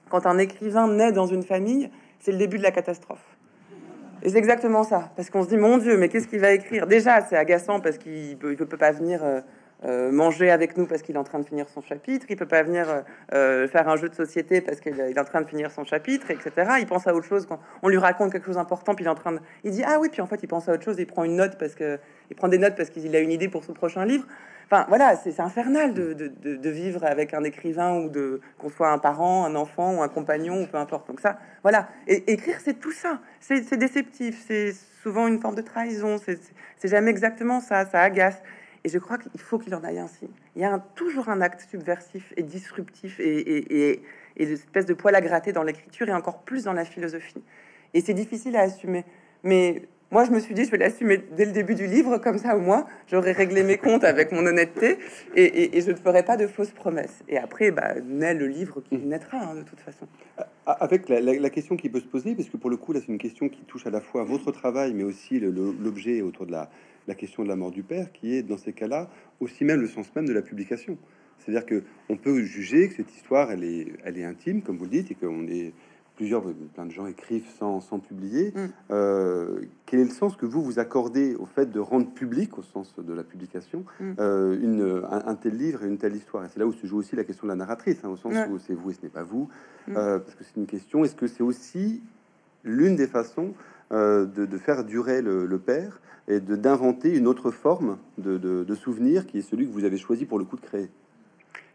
Quand un écrivain naît dans une famille, c'est le début de la catastrophe. Et c'est exactement ça, parce qu'on se dit, mon Dieu, mais qu'est-ce qu'il va écrire? Déjà, c'est agaçant parce qu'il ne peut, pas venir euh, euh, manger avec nous parce qu'il est en train de finir son chapitre, il peut pas venir euh, faire un jeu de société parce qu'il est en train de finir son chapitre, etc. Il pense à autre chose quand on lui raconte quelque chose d'important, puis il est en train de... Il dit, ah oui, puis en fait, il pense à autre chose, il prend une note parce que... Il prend des notes parce qu'il a une idée pour son prochain livre. Enfin, voilà, c'est infernal de, vivre avec un écrivain ou de qu'on soit un parent, un enfant ou un compagnon ou peu importe. Donc ça, voilà. Écrire, c'est tout ça. C'est déceptif. C'est souvent une forme de trahison. C'est jamais exactement ça. Ça agace. Et je crois qu'il faut qu'il en aille ainsi. Il y a toujours un acte subversif et disruptif et, et, une espèce de poil à gratter dans l'écriture et encore plus dans la philosophie. Et c'est difficile à assumer. Mais moi, je me suis dit, je vais l'assumer dès le début du livre, comme ça, au moins, j'aurais réglé mes comptes avec mon honnêteté et, je ne ferai pas de fausses promesses. Et après, bah, naît le livre qui naîtra, hein, de toute façon. Avec la, question qui peut se poser, parce que pour le coup, là, c'est une question qui touche à la fois votre travail, mais aussi l'objet autour de la, la, question de la mort du père, qui est, dans ces cas-là, aussi même le sens même de la publication. C'est-à-dire que on peut juger que cette histoire, elle est, elle est intime, comme vous le dites, et qu'on est plusieurs, plein de gens écrivent sans, sans publier. Mm. Euh, quel est le sens que vous vous accordez au fait de rendre public, au sens de la publication, mm. euh, une, un, tel livre et une telle histoire? Et c'est là où se joue aussi la question de la narratrice, hein, au sens où c'est vous et ce n'est pas vous, mm. euh, parce que c'est une question. Est-ce que c'est aussi l'une des façons de, de, faire durer le, père et de d'inventer une autre forme de, de, de souvenir qui est celui que vous avez choisi pour le coup de créer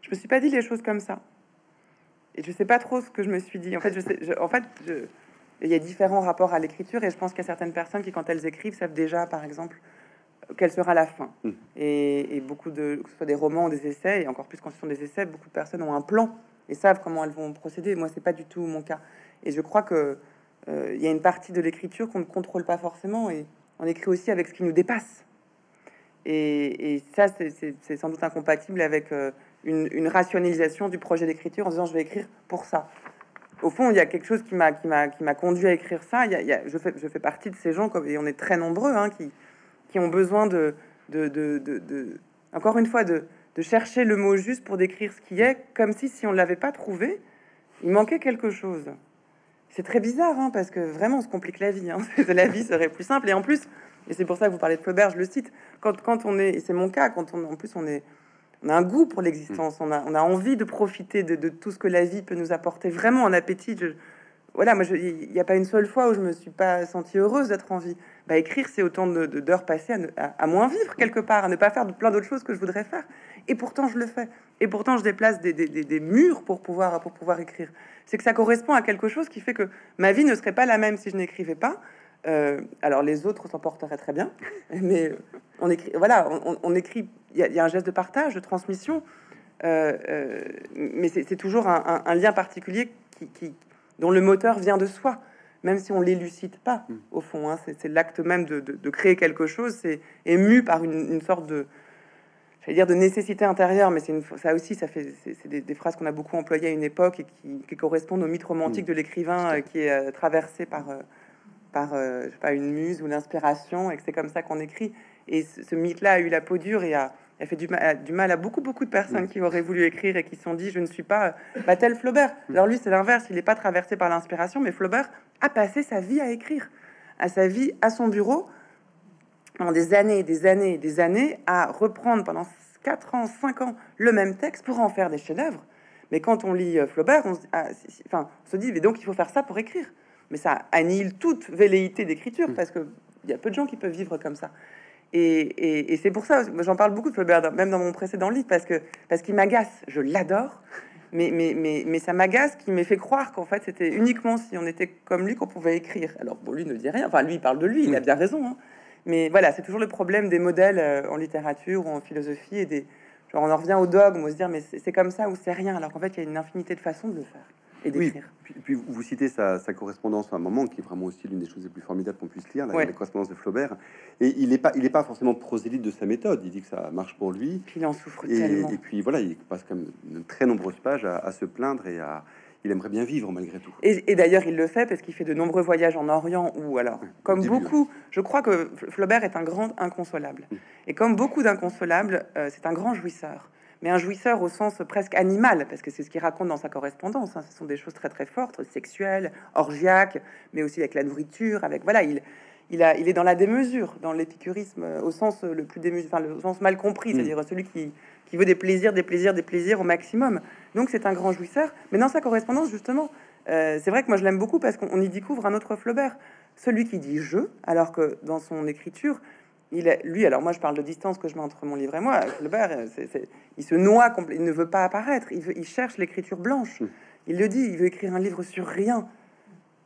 Je me suis pas dit les choses comme ça et je sais pas trop ce que je me suis dit. En fait, je sais, en fait, il y a différents rapports à l'écriture et je pense qu'il y a certaines personnes qui, quand elles écrivent, savent déjà, par exemple, quelle sera la fin. Hmm. Et, beaucoup de, que ce soit des romans ou des essais, et encore plus quand ce sont des essais, beaucoup de personnes ont un plan et savent comment elles vont procéder. Moi, c'est pas du tout mon cas. Et je crois que euh, il y a une partie de l'écriture qu'on ne contrôle pas forcément et on écrit aussi avec ce qui nous dépasse. Et, ça, c'est sans doute incompatible avec euh, une, rationalisation du projet d'écriture en disant je vais écrire pour ça. Au fond, il y a quelque chose qui m'a conduit à écrire ça. Y a, je fais partie de ces gens comme et on est très nombreux hein, qui ont besoin de de, encore une fois de, chercher le mot juste pour décrire ce qui est, comme si si on l'avait pas trouvé, il manquait quelque chose. C'est très bizarre hein, parce que vraiment on se complique la vie. Hein. la vie serait plus simple et en plus, et c'est pour ça que vous parlez de Flaubert, je le cite. Quand quand on est, et c'est mon cas, quand on en plus on est on a un goût pour l'existence, on a, on a envie de profiter de, tout ce que la vie peut nous apporter, vraiment un appétit. voilà, moi, il n'y a pas une seule fois où je me suis pas sentie heureuse d'être en vie. Bah, écrire, c'est autant de, d'heures passées à, moins vivre quelque part, à ne pas faire de plein d'autres choses que je voudrais faire. Et pourtant, je le fais. Et pourtant, je déplace des, des, des, murs pour pouvoir, pour pouvoir écrire. C'est que ça correspond à quelque chose qui fait que ma vie ne serait pas la même si je n'écrivais pas. Euh, alors les autres s'en porteraient très bien, mais on écrit, voilà, on écrit il y, a un geste de partage, de transmission, euh, euh, mais c'est toujours un, lien particulier qui, dont le moteur vient de soi, même si on l'élucide pas mm. au fond. Hein, c'est l'acte même de, créer quelque chose, c'est ému par une, sorte de, j'allais dire de nécessité intérieure, mais c'est ça aussi, ça fait, c'est des, phrases qu'on a beaucoup employées à une époque et qui, correspondent au mythe romantique mm. de l'écrivain euh, qui est traversé par par pas, une muse ou l'inspiration, et que c'est comme ça qu'on écrit. Et ce, ce mythe-là a eu la peau dure et a, fait du mal, du mal à beaucoup, beaucoup de personnes qui auraient voulu écrire et qui se sont dit, je ne suis pas bah, tel Flaubert. Alors lui, c'est l'inverse, il n'est pas traversé par l'inspiration, mais Flaubert a passé sa vie à écrire, à sa vie, à son bureau. Pendant des années et des années et des années à reprendre pendant 4 ans, 5 ans le même texte pour en faire des chefs-d'œuvre. Mais quand on lit euh, Flaubert, on, ah, enfin, on se dit, mais donc il faut faire ça pour écrire. Mais ça annihile toute velléité d'écriture mm. parce qu'il y a peu de gens qui peuvent vivre comme ça. Et, c'est pour ça, j'en parle beaucoup de Flaubert, même dans mon précédent livre, parce que parce qu'il m'agace. Je l'adore, mais, mais, mais, mais ça m'agace qu'il m'ait fait croire qu'en fait c'était uniquement si on était comme lui qu'on pouvait écrire. Alors bon, lui ne dit rien. Enfin, lui il parle de lui, il a bien raison. Hein. Mais voilà, c'est toujours le problème des modèles euh, en littérature ou en philosophie et des. Genre, on en revient au dogme, on se dire mais c'est comme ça ou c'est rien, alors qu'en fait il y a une infinité de façons de le faire et d'écrire. Oui, puis, vous citez sa, correspondance à un moment qui est vraiment aussi l'une des choses les plus formidables qu'on puisse lire, la, correspondance de Flaubert. Et il n'est pas, il est pas forcément prosélyte de sa méthode. Il dit que ça marche pour lui. Puis il en souffre et, tellement. Et puis voilà, il passe comme de très nombreuses pages à se plaindre et à il aimerait bien vivre malgré tout. Et, d'ailleurs, il le fait parce qu'il fait de nombreux voyages en Orient ou alors, comme beaucoup, je crois que Flaubert est un grand inconsolable. Mm. Et comme beaucoup d'inconsolables, euh, c'est un grand jouisseur. Mais un jouisseur au sens presque animal, parce que c'est ce qu'il raconte dans sa correspondance. Hein. Ce sont des choses très très fortes, sexuelles, orgiaques, mais aussi avec la nourriture, avec voilà, il, il, a, il est dans la démesure, dans l'épicurisme au sens le plus démesuré, enfin le sens mal compris, mm. c'est-à-dire celui qui qui veut des plaisirs, des plaisirs, des plaisirs au maximum. Donc c'est un grand jouisseur. Mais dans sa correspondance, justement, euh, c'est vrai que moi je l'aime beaucoup parce qu'on y découvre un autre Flaubert, celui qui dit je, alors que dans son écriture, il est, lui, alors moi je parle de distance que je mets entre mon livre et moi, Flaubert, euh, il se noie, il ne veut pas apparaître, il, veut, il cherche l'écriture blanche. Hmm. Il le dit, il veut écrire un livre sur rien.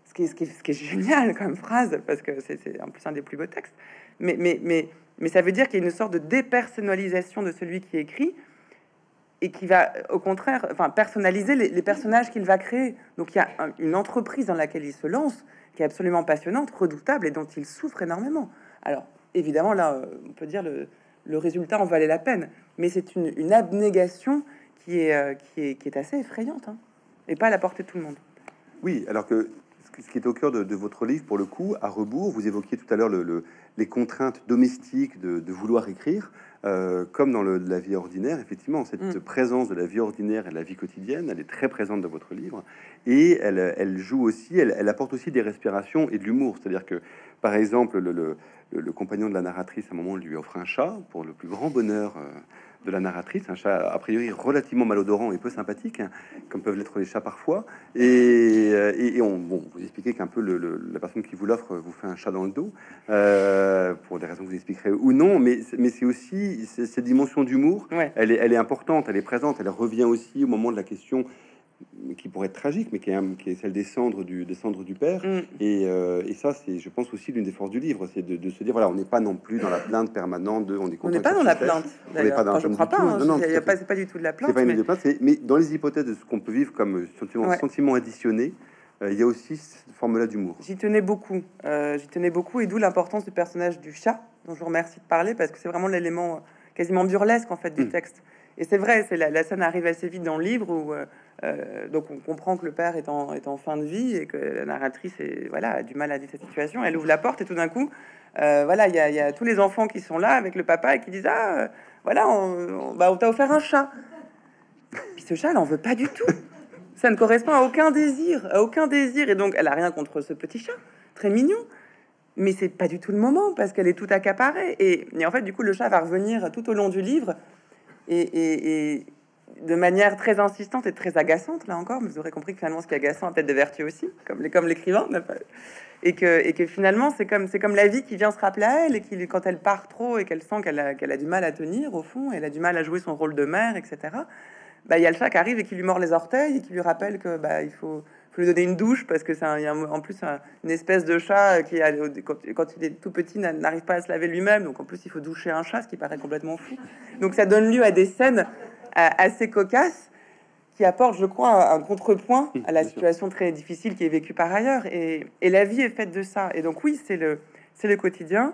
Ce qui est, ce qui est, ce qui est génial comme phrase, parce que c'est en plus un des plus beaux textes. Mais, mais, mais mais ça veut dire qu'il y a une sorte de dépersonnalisation de celui qui écrit et qui va, au contraire, enfin, personnaliser les, personnages qu'il va créer. Donc il y a une entreprise dans laquelle il se lance qui est absolument passionnante, redoutable et dont il souffre énormément. Alors évidemment, là, on peut dire le, le résultat en valait la peine, mais c'est une, abnégation qui est, euh, qui est assez effrayante hein, et pas à la portée de tout le monde. Oui, alors que ce qui est au cœur de, votre livre, pour le coup, à rebours, vous évoquiez tout à l'heure le, les contraintes domestiques de, vouloir écrire, euh, comme dans la vie ordinaire, effectivement, cette mm. présence de la vie ordinaire et de la vie quotidienne, elle est très présente dans votre livre, et elle, elle joue aussi, elle, elle, apporte aussi des respirations et de l'humour, c'est-à-dire que, par exemple, le, le, compagnon de la narratrice, à un moment, lui offre un chat, pour le plus grand bonheur. De la narratrice, un chat a priori relativement malodorant et peu sympathique, hein, comme peuvent l'être les chats parfois. Et, euh, on, bon, vous expliquez qu'un peu le, la personne qui vous l'offre vous fait un chat dans le dos, euh, pour des raisons que vous expliquerez ou non, mais, mais c'est aussi cette dimension d'humour, elle, est, elle est importante, elle est présente, elle revient aussi au moment de la question qui pourrait être tragique, mais qui est, qui est celle des cendres du, des cendres du père. Mm. Et, euh, et, ça, c'est, je pense aussi l'une des forces du livre, c'est de, se dire voilà, on n'est pas non plus dans la plainte permanente de, on est On n'est pas dans la plainte. On n'est pas dans. je ne crois pas. Hein, non, c'est pas, pas, du tout de la plainte. Pas mais... Plainte, mais dans les hypothèses de ce qu'on peut vivre comme sentiment, sentiment additionné. Euh, il y a aussi cette forme-là d'humour. J'y tenais beaucoup, euh, j'y tenais beaucoup, et d'où l'importance du personnage du chat, dont je vous remercie de parler, parce que c'est vraiment l'élément quasiment burlesque en fait du mm. texte. Et c'est vrai, c'est la, scène arrive assez vite dans le livre où euh, euh, donc on comprend que le père est en, fin de vie et que la narratrice est, voilà, a du mal à dire cette situation. Elle ouvre la porte et tout d'un coup, euh, voilà, il y, a tous les enfants qui sont là avec le papa et qui disent ah voilà, on, bah, on t'a offert un chat. Puis ce chat, elle en veut pas du tout. Ça ne correspond à aucun désir, à aucun désir. Et donc, elle a rien contre ce petit chat, très mignon. Mais c'est pas du tout le moment parce qu'elle est tout accaparée. Et, et en fait, du coup, le chat va revenir tout au long du livre et, de manière très insistante et très agaçante, là encore, vous aurez compris que finalement, ce qui est agaçant a peut-être des vertus aussi, comme, l'écrivain, et que, finalement, c'est comme, la vie qui vient se rappeler à elle, et qui, quand elle part trop et qu'elle sent qu'elle a, du mal à tenir, au fond, elle a du mal à jouer son rôle de mère, etc., bah, il y a le chat qui arrive et qui lui mord les orteils et qui lui rappelle que bah, il faut, lui donner une douche parce que c'est en plus une espèce de chat qui, quand, il est tout petit, n'arrive pas à se laver lui-même. Donc en plus, il faut doucher un chat, ce qui paraît complètement fou. Donc ça donne lieu à des scènes assez cocasses qui apportent, je crois, un contrepoint à la situation très difficile qui est vécue par ailleurs. Et, la vie est faite de ça. Et donc oui, c'est le, c'est le quotidien.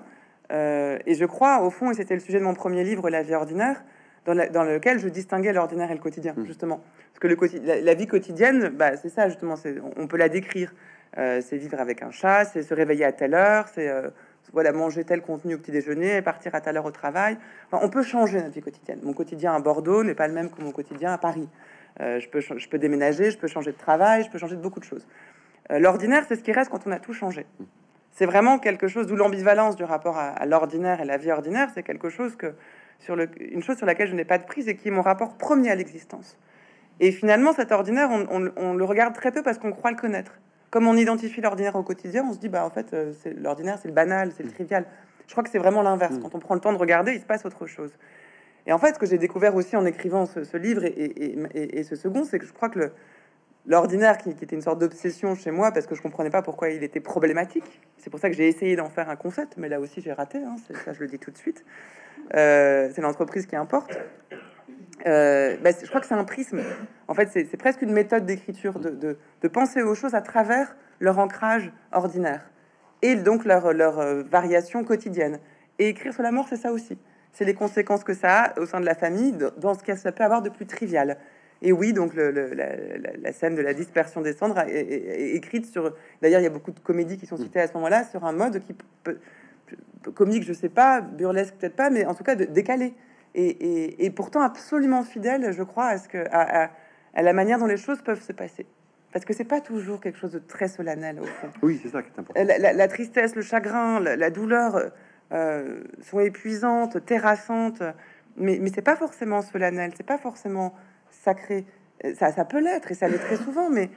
Euh, et je crois, au fond, et c'était le sujet de mon premier livre, La vie ordinaire, dans, lequel je distinguais l'ordinaire et le quotidien, mmh. justement. Parce que le la, vie quotidienne, bah, c'est ça, justement, on, peut la décrire. Euh, c'est vivre avec un chat, c'est se réveiller à telle heure, c'est euh, voilà, manger tel contenu au petit déjeuner, partir à telle heure au travail. on peut changer notre vie quotidienne. Mon quotidien à Bordeaux n'est pas le même que mon quotidien à Paris. Euh, je, peux, je peux déménager, je peux changer de travail, je peux changer de beaucoup de choses. L'ordinaire, c'est ce qui reste quand on a tout changé. c'est vraiment quelque chose d'où l'ambivalence du rapport à, l'ordinaire et la vie ordinaire, c'est quelque chose que sur le, une chose sur laquelle je n'ai pas de prise et qui est mon rapport premier à l'existence. Et finalement, cet ordinaire, on, le regarde très peu parce qu'on croit le connaître. Comme on identifie l'ordinaire au quotidien, on se dit, bah en fait, euh, c'est l'ordinaire, c'est le banal, c'est le mm. trivial. Je crois que c'est vraiment l'inverse. Mm. Quand on prend le temps de regarder, il se passe autre chose. Et en fait, ce que j'ai découvert aussi en écrivant ce, livre et, et, ce second, c'est que je crois que l'ordinaire, qui, qui, était une sorte d'obsession chez moi, parce que je comprenais pas pourquoi il était problématique, c'est pour ça que j'ai essayé d'en faire un concept, mais là aussi j'ai raté, hein, ça je le dis tout de suite. Euh, c'est l'entreprise qui importe. Euh, bah, je crois que c'est un prisme. En fait, c'est presque une méthode d'écriture de, de, penser aux choses à travers leur ancrage ordinaire et donc leur, leur euh, variation quotidienne. Et écrire sur la mort, c'est ça aussi. C'est les conséquences que ça a au sein de la famille, dans ce qu'elle ça peut avoir de plus trivial. Et oui, donc le, la, scène de la dispersion des cendres est, écrite sur. D'ailleurs, il y a beaucoup de comédies qui sont citées à ce moment-là sur un mode qui peut, comique, je sais pas, burlesque peut-être pas, mais en tout cas de, décalé et, pourtant absolument fidèle, je crois, à, ce que, à, la manière dont les choses peuvent se passer. Parce que c'est pas toujours quelque chose de très solennel au fond. Oui, c'est ça qui est important. La, tristesse, le chagrin, la, douleur euh, sont épuisantes, terrassantes, mais, mais c'est pas forcément solennel, c'est pas forcément sacré. Ça, ça peut l'être et ça l'est très souvent, mais,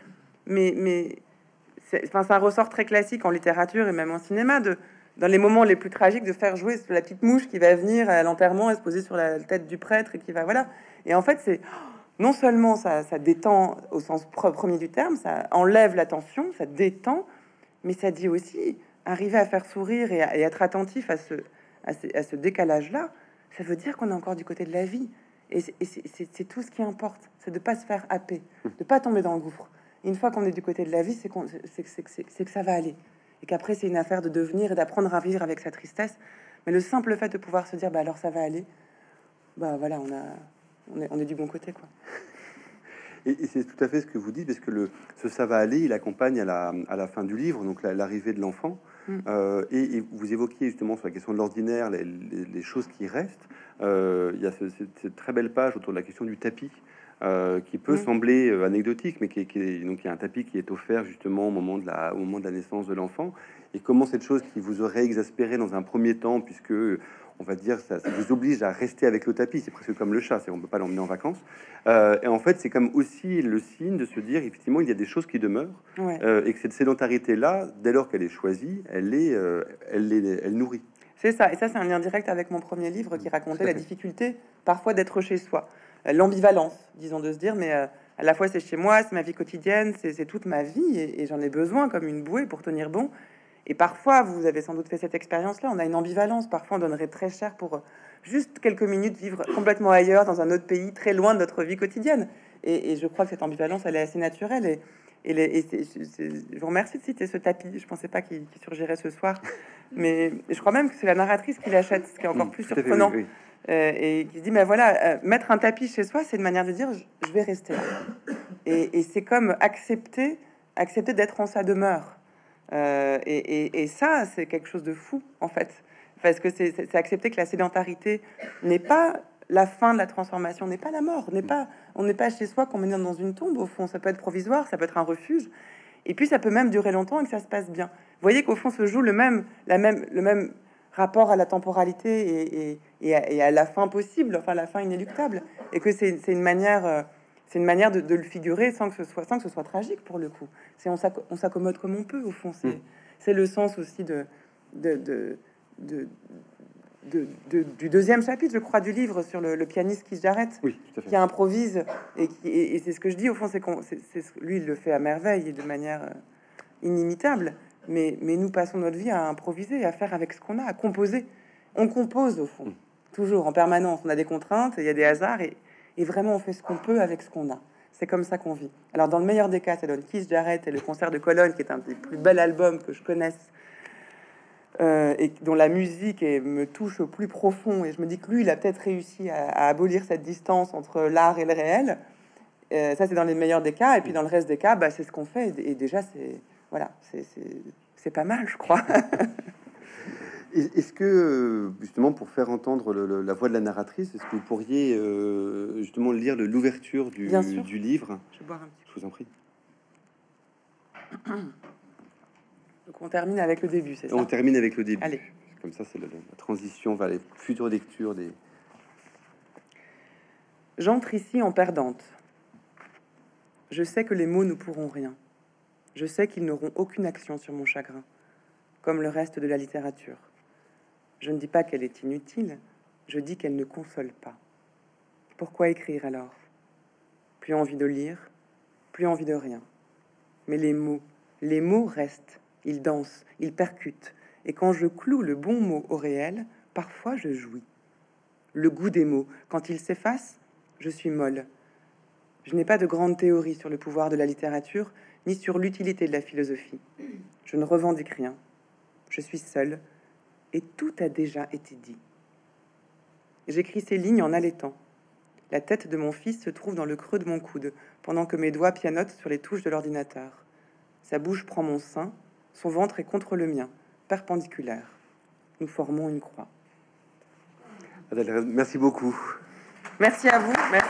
mais, mais enfin, c'est un ressort très classique en littérature et même en cinéma de, dans les moments les plus tragiques, de faire jouer la petite mouche qui va venir à l'enterrement et se poser sur la tête du prêtre et qui va voilà. Et en fait, c'est non seulement ça, détend au sens premier du terme, ça enlève la tension, ça détend, mais ça dit aussi arriver à faire sourire et, être attentif à ce, décalage-là. Ça veut dire qu'on est encore du côté de la vie. Et c'est tout ce qui importe, c'est de pas se faire happer, de pas tomber dans le gouffre. une fois qu'on est du côté de la vie, c'est que ça va aller et qu'après c'est une affaire de devenir et d'apprendre à vivre avec sa tristesse. Mais le simple fait de pouvoir se dire, bah alors ça va aller, bah voilà, on, a, on, est, on est du bon côté, quoi. Et, c'est tout à fait ce que vous dites, parce que le, ce ça va aller, il accompagne à la, à la fin du livre, donc l'arrivée de l'enfant. Mm. Euh, et, vous évoquiez justement sur la question de l'ordinaire, les, les, choses qui restent. Euh, il y a cette très belle page autour de la question du tapis. Euh, qui peut mm. sembler euh, anecdotique, mais qui, est, donc il y a un tapis qui est offert justement au moment de la, au moment de la naissance de l'enfant. Et comment cette chose qui vous aurait exaspéré dans un premier temps, puisque on va dire ça, ça vous oblige à rester avec le tapis, c'est presque comme le chat, c'est on peut pas l'emmener en vacances. Euh, et en fait, c'est comme aussi le signe de se dire effectivement il y a des choses qui demeurent et que cette sédentarité là, dès lors qu'elle est choisie, elle est, elle, est, elle nourrit. C'est ça, et ça c'est un lien direct avec mon premier livre qui racontait la difficulté parfois d'être chez soi l'ambivalence, disons, de se dire, mais euh, à la fois c'est chez moi, c'est ma vie quotidienne, c'est toute ma vie, et, j'en ai besoin comme une bouée pour tenir bon. Et parfois, vous avez sans doute fait cette expérience-là, on a une ambivalence, parfois on donnerait très cher pour euh, juste quelques minutes vivre complètement ailleurs, dans un autre pays, très loin de notre vie quotidienne. Et, je crois que cette ambivalence, elle est assez naturelle. Et, et, je vous remercie de citer ce tapis. Je pensais pas qu'il surgirait ce soir, mais je crois même que c'est la narratrice qui l'achète, ce qui est encore plus surprenant. Euh, et qui se dit, mais voilà, euh, mettre un tapis chez soi, c'est une manière de dire, je, vais rester. Et, c'est comme accepter, accepter d'être en sa demeure. Euh, et, ça, c'est quelque chose de fou, en fait. Parce que c'est accepter que la sédentarité n'est pas la fin de la transformation, n'est pas la mort, n'est pas, on n'est pas chez soi qu'on met dans une tombe, au fond. Ça peut être provisoire, ça peut être un refuge. Et puis, ça peut même durer longtemps et que ça se passe bien. Vous voyez qu'au fond se joue le même, la même, le même rapport à la temporalité et, à, la fin possible, enfin la fin inéluctable, et que c'est une manière, euh, c'est une manière de, le figurer sans que ce soit, sans que ce soit tragique pour le coup. C'est on s'accommode comme on peut au fond. C'est mm. le sens aussi de, de, de, du deuxième chapitre, je crois, du livre sur le, pianiste qui s'arrête, oui, qui improvise et qui et, c'est ce que je dis au fond, c'est qu'on, lui, il le fait à merveille et de manière euh, inimitable. Mais, nous passons notre vie à improviser, à faire avec ce qu'on a, à composer. On compose au fond, toujours en permanence. On a des contraintes, il y a des hasards, et, vraiment on fait ce qu'on peut avec ce qu'on a. C'est comme ça qu'on vit. Alors dans le meilleur des cas, ça donne Kiss Jarrett et le concert de Cologne, qui est un des plus bels albums que je connaisse, euh, et dont la musique me touche au plus profond. Et je me dis que lui, il a peut-être réussi à, abolir cette distance entre l'art et le réel. Euh, ça, c'est dans les meilleurs des cas. Et puis dans le reste des cas, bah, c'est ce qu'on fait. Et déjà, c'est voilà, c'est pas mal, je crois. Est-ce que, justement, pour faire entendre la voix de la narratrice, est-ce que vous pourriez euh, justement lire l'ouverture du, du, livre? Je, boire un petit je vous en prie. Donc on termine avec le début, c'est ça? On termine avec le début. Allez. Comme ça, c'est la, transition vers les futures lectures des. J'entre ici en perdante. Je sais que les mots ne pourront rien. Je sais qu'ils n'auront aucune action sur mon chagrin, comme le reste de la littérature. Je ne dis pas qu'elle est inutile, je dis qu'elle ne console pas. Pourquoi écrire alors? Plus envie de lire, plus envie de rien. Mais les mots, les mots restent, ils dansent, ils percutent, et quand je cloue le bon mot au réel, parfois je jouis. Le goût des mots, quand ils s'effacent, je suis molle. Je n'ai pas de grande théorie sur le pouvoir de la littérature, ni sur l'utilité de la philosophie. Je ne revendique rien. Je suis seule, et tout a déjà été dit. J'écris ces lignes en allaitant. La tête de mon fils se trouve dans le creux de mon coude, pendant que mes doigts pianotent sur les touches de l'ordinateur. Sa bouche prend mon sein, son ventre est contre le mien perpendiculaire. Nous formons une croix. Merci beaucoup. Merci à vous. Merci.